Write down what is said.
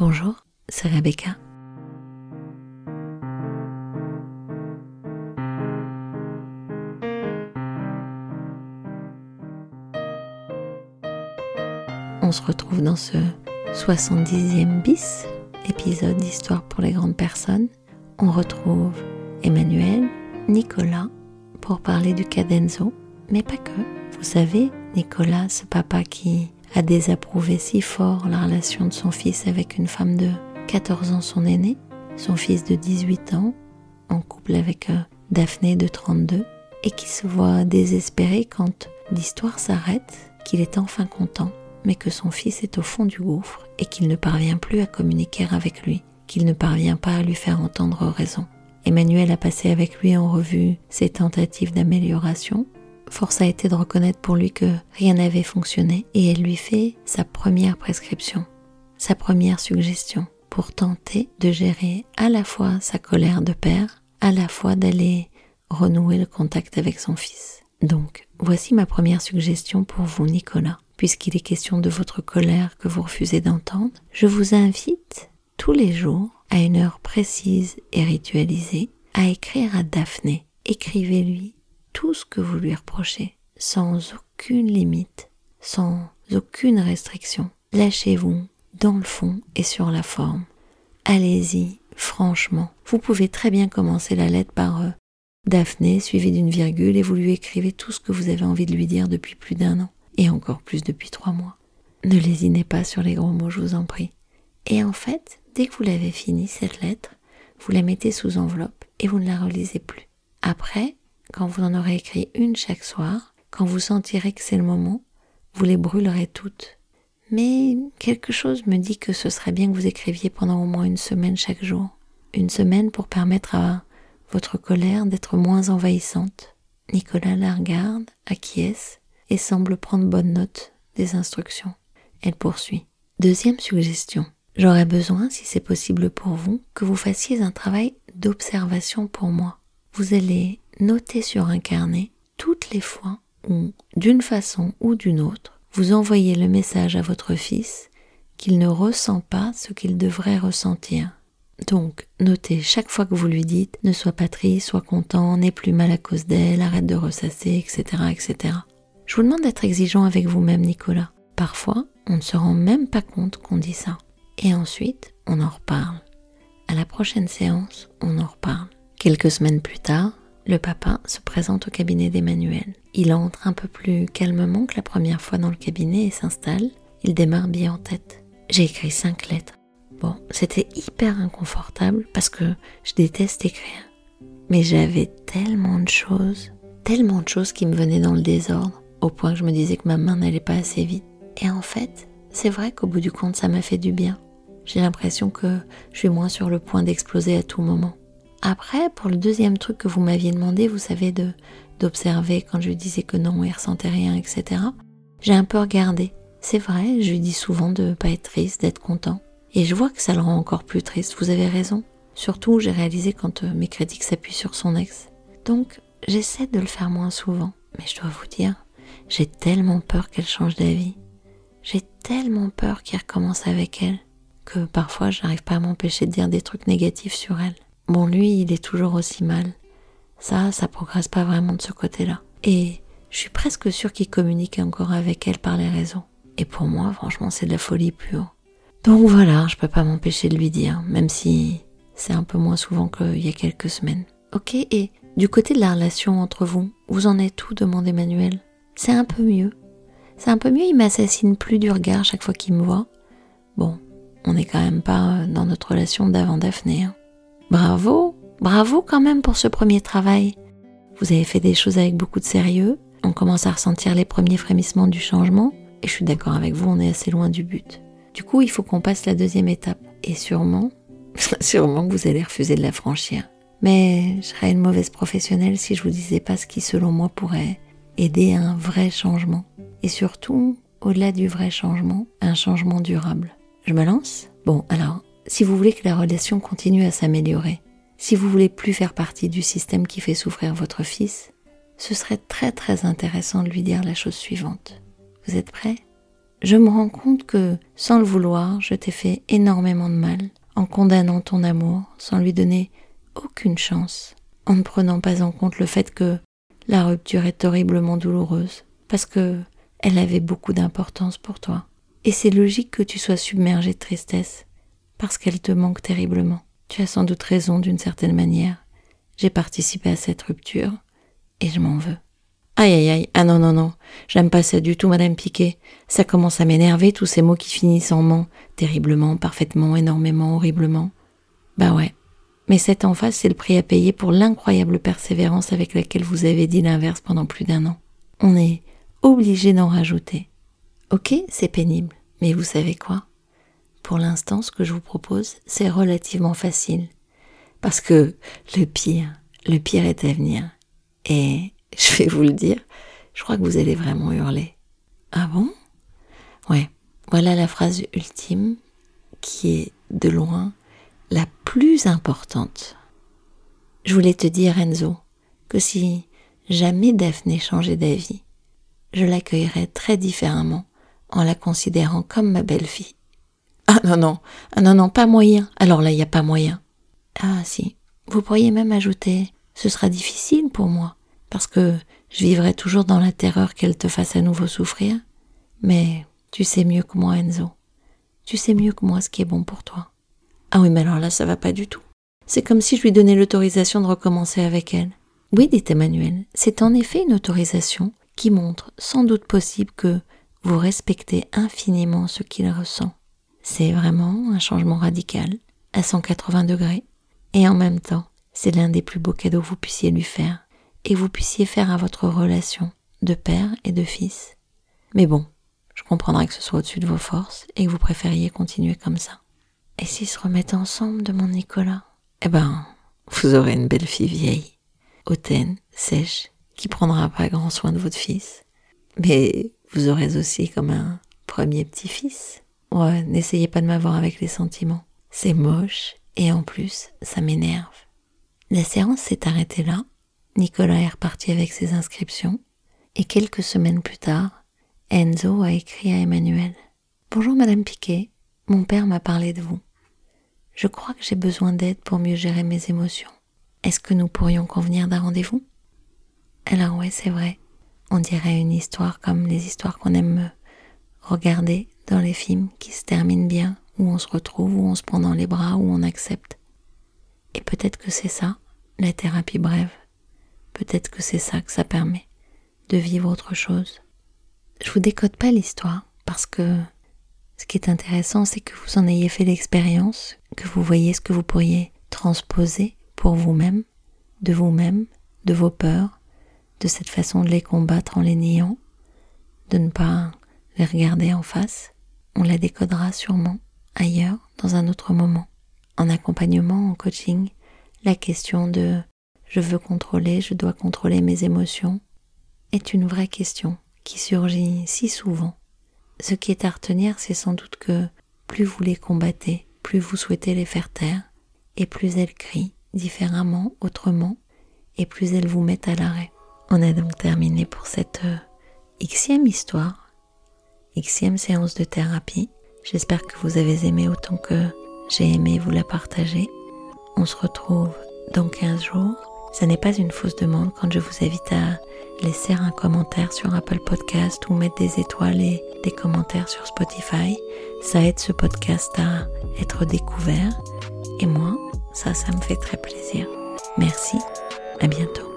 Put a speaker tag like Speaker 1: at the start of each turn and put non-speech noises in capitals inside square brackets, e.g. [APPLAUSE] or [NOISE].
Speaker 1: Bonjour, c'est Rebecca. On se retrouve dans ce 70e bis épisode d'Histoire pour les grandes personnes. On retrouve Emmanuel, Nicolas pour parler du cadenzo, mais pas que. Vous savez, Nicolas, ce papa qui a désapprouvé si fort la relation de son fils avec une femme de 14 ans, son aîné, son fils de 18 ans, en couple avec euh, Daphné de 32, et qui se voit désespéré quand l'histoire s'arrête, qu'il est enfin content, mais que son fils est au fond du gouffre et qu'il ne parvient plus à communiquer avec lui, qu'il ne parvient pas à lui faire entendre raison. Emmanuel a passé avec lui en revue ses tentatives d'amélioration, force a été de reconnaître pour lui que rien n'avait fonctionné et elle lui fait sa première prescription, sa première suggestion pour tenter de gérer à la fois sa colère de père, à la fois d'aller renouer le contact avec son fils. Donc, voici ma première suggestion pour vous, Nicolas. Puisqu'il est question de votre colère que vous refusez d'entendre, je vous invite tous les jours, à une heure précise et ritualisée, à écrire à Daphné. Écrivez-lui tout ce que vous lui reprochez, sans aucune limite, sans aucune restriction. Lâchez-vous dans le fond et sur la forme. Allez-y, franchement. Vous pouvez très bien commencer la lettre par euh, Daphné, suivi d'une virgule, et vous lui écrivez tout ce que vous avez envie de lui dire depuis plus d'un an, et encore plus depuis trois mois. Ne lésinez pas sur les gros mots, je vous en prie. Et en fait, dès que vous l'avez fini, cette lettre, vous la mettez sous enveloppe et vous ne la relisez plus. Après, quand vous en aurez écrit une chaque soir, quand vous sentirez que c'est le moment, vous les brûlerez toutes. Mais quelque chose me dit que ce serait bien que vous écriviez pendant au moins une semaine chaque jour. Une semaine pour permettre à votre colère d'être moins envahissante. Nicolas la regarde, acquiesce et semble prendre bonne note des instructions. Elle poursuit. Deuxième suggestion. J'aurais besoin, si c'est possible pour vous, que vous fassiez un travail d'observation pour moi. Vous allez noter sur un carnet toutes les fois où, d'une façon ou d'une autre, vous envoyez le message à votre fils qu'il ne ressent pas ce qu'il devrait ressentir. Donc, notez chaque fois que vous lui dites ne sois pas triste, sois content, n'aie plus mal à cause d'elle, arrête de ressasser, etc., etc. Je vous demande d'être exigeant avec vous-même, Nicolas. Parfois, on ne se rend même pas compte qu'on dit ça. Et ensuite, on en reparle. À la prochaine séance, on en reparle. Quelques semaines plus tard, le papa se présente au cabinet d'Emmanuel. Il entre un peu plus calmement que la première fois dans le cabinet et s'installe. Il démarre bien en tête. J'ai écrit cinq lettres. Bon, c'était hyper inconfortable parce que je déteste écrire. Mais j'avais tellement de choses, tellement de choses qui me venaient dans le désordre, au point que je me disais que ma main n'allait pas assez vite. Et en fait, c'est vrai qu'au bout du compte, ça m'a fait du bien. J'ai l'impression que je suis moins sur le point d'exploser à tout moment. Après, pour le deuxième truc que vous m'aviez demandé, vous savez, de d'observer quand je disais que non, il ressentait rien, etc. J'ai un peu regardé. C'est vrai, je lui dis souvent de pas être triste, d'être content. Et je vois que ça le rend encore plus triste, vous avez raison. Surtout, j'ai réalisé quand euh, mes critiques s'appuient sur son ex. Donc, j'essaie de le faire moins souvent. Mais je dois vous dire, j'ai tellement peur qu'elle change d'avis. J'ai tellement peur qu'il recommence avec elle que parfois je n'arrive pas à m'empêcher de dire des trucs négatifs sur elle. Bon, lui, il est toujours aussi mal. Ça, ça progresse pas vraiment de ce côté-là. Et je suis presque sûre qu'il communique encore avec elle par les réseaux. Et pour moi, franchement, c'est de la folie pure. Donc voilà, je peux pas m'empêcher de lui dire, même si c'est un peu moins souvent qu'il y a quelques semaines. Ok, et du côté de la relation entre vous, vous en êtes où demande Emmanuel. C'est un peu mieux. C'est un peu mieux, il m'assassine plus du regard chaque fois qu'il me voit. Bon, on n'est quand même pas dans notre relation d'avant Daphné. Hein. Bravo, bravo quand même pour ce premier travail. Vous avez fait des choses avec beaucoup de sérieux, on commence à ressentir les premiers frémissements du changement, et je suis d'accord avec vous, on est assez loin du but. Du coup, il faut qu'on passe la deuxième étape, et sûrement, [LAUGHS] sûrement que vous allez refuser de la franchir. Mais je serais une mauvaise professionnelle si je vous disais pas ce qui, selon moi, pourrait aider à un vrai changement. Et surtout, au-delà du vrai changement, un changement durable. Je me lance? Bon, alors, si vous voulez que la relation continue à s'améliorer, si vous voulez plus faire partie du système qui fait souffrir votre fils, ce serait très très intéressant de lui dire la chose suivante. Vous êtes prêt? Je me rends compte que, sans le vouloir, je t'ai fait énormément de mal en condamnant ton amour sans lui donner aucune chance, en ne prenant pas en compte le fait que la rupture est horriblement douloureuse, parce que elle avait beaucoup d'importance pour toi. Et c'est logique que tu sois submergé de tristesse, parce qu'elle te manque terriblement. Tu as sans doute raison d'une certaine manière. J'ai participé à cette rupture, et je m'en veux. Aïe aïe aïe, ah non non non, j'aime pas ça du tout, Madame Piquet. Ça commence à m'énerver, tous ces mots qui finissent en ment, terriblement, parfaitement, énormément, horriblement. Bah ouais. Mais cette en face, c'est le prix à payer pour l'incroyable persévérance avec laquelle vous avez dit l'inverse pendant plus d'un an. On est obligé d'en rajouter. Ok, c'est pénible, mais vous savez quoi? Pour l'instant, ce que je vous propose, c'est relativement facile. Parce que le pire, le pire est à venir. Et [LAUGHS] je vais vous le dire, je crois que vous allez vraiment hurler. Ah bon? Ouais, voilà la phrase ultime qui est de loin la plus importante. Je voulais te dire, Enzo, que si jamais Daphné changeait d'avis, je l'accueillerais très différemment en la considérant comme ma belle-fille. Ah non, non, ah non, non, pas moyen. Alors là, il n'y a pas moyen. Ah si, vous pourriez même ajouter, ce sera difficile pour moi, parce que je vivrai toujours dans la terreur qu'elle te fasse à nouveau souffrir. Mais tu sais mieux que moi, Enzo. Tu sais mieux que moi ce qui est bon pour toi. Ah oui, mais alors là, ça va pas du tout. C'est comme si je lui donnais l'autorisation de recommencer avec elle. Oui, dit Emmanuel, c'est en effet une autorisation qui montre sans doute possible que vous respectez infiniment ce qu'il ressent. C'est vraiment un changement radical, à 180 degrés, et en même temps, c'est l'un des plus beaux cadeaux que vous puissiez lui faire, et vous puissiez faire à votre relation de père et de fils. Mais bon, je comprendrai que ce soit au-dessus de vos forces et que vous préfériez continuer comme ça. Et s'ils se remettent ensemble de mon Nicolas? Eh ben, vous aurez une belle fille vieille, hautaine, sèche, qui prendra pas grand soin de votre fils. Mais vous aurez aussi comme un premier petit-fils. Ouais, n'essayez pas de m'avoir avec les sentiments. C'est moche et en plus, ça m'énerve. La séance s'est arrêtée là Nicolas est reparti avec ses inscriptions et quelques semaines plus tard, Enzo a écrit à Emmanuel. Bonjour Madame Piquet, mon père m'a parlé de vous. Je crois que j'ai besoin d'aide pour mieux gérer mes émotions. Est-ce que nous pourrions convenir d'un rendez-vous? Alors ouais, c'est vrai. On dirait une histoire comme les histoires qu'on aime regarder dans les films qui se terminent bien, où on se retrouve, où on se prend dans les bras, où on accepte. Et peut-être que c'est ça, la thérapie brève. Peut-être que c'est ça que ça permet, de vivre autre chose. Je vous décode pas l'histoire parce que ce qui est intéressant, c'est que vous en ayez fait l'expérience, que vous voyez ce que vous pourriez transposer pour vous-même, de vous-même, de vos peurs, de cette façon de les combattre en les niant, de ne pas les regarder en face. On la décodera sûrement ailleurs, dans un autre moment. En accompagnement, en coaching, la question de je veux contrôler, je dois contrôler mes émotions, est une vraie question qui surgit si souvent. Ce qui est à retenir, c'est sans doute que plus vous les combattez, plus vous souhaitez les faire taire, et plus elles crient différemment, autrement, et plus elles vous mettent à l'arrêt. On a donc terminé pour cette euh, xème histoire, xème séance de thérapie. J'espère que vous avez aimé autant que j'ai aimé vous la partager. On se retrouve dans 15 jours ce n'est pas une fausse demande quand je vous invite à laisser un commentaire sur Apple Podcast ou mettre des étoiles et des commentaires sur Spotify. Ça aide ce podcast à être découvert. Et moi, ça, ça me fait très plaisir. Merci. À bientôt.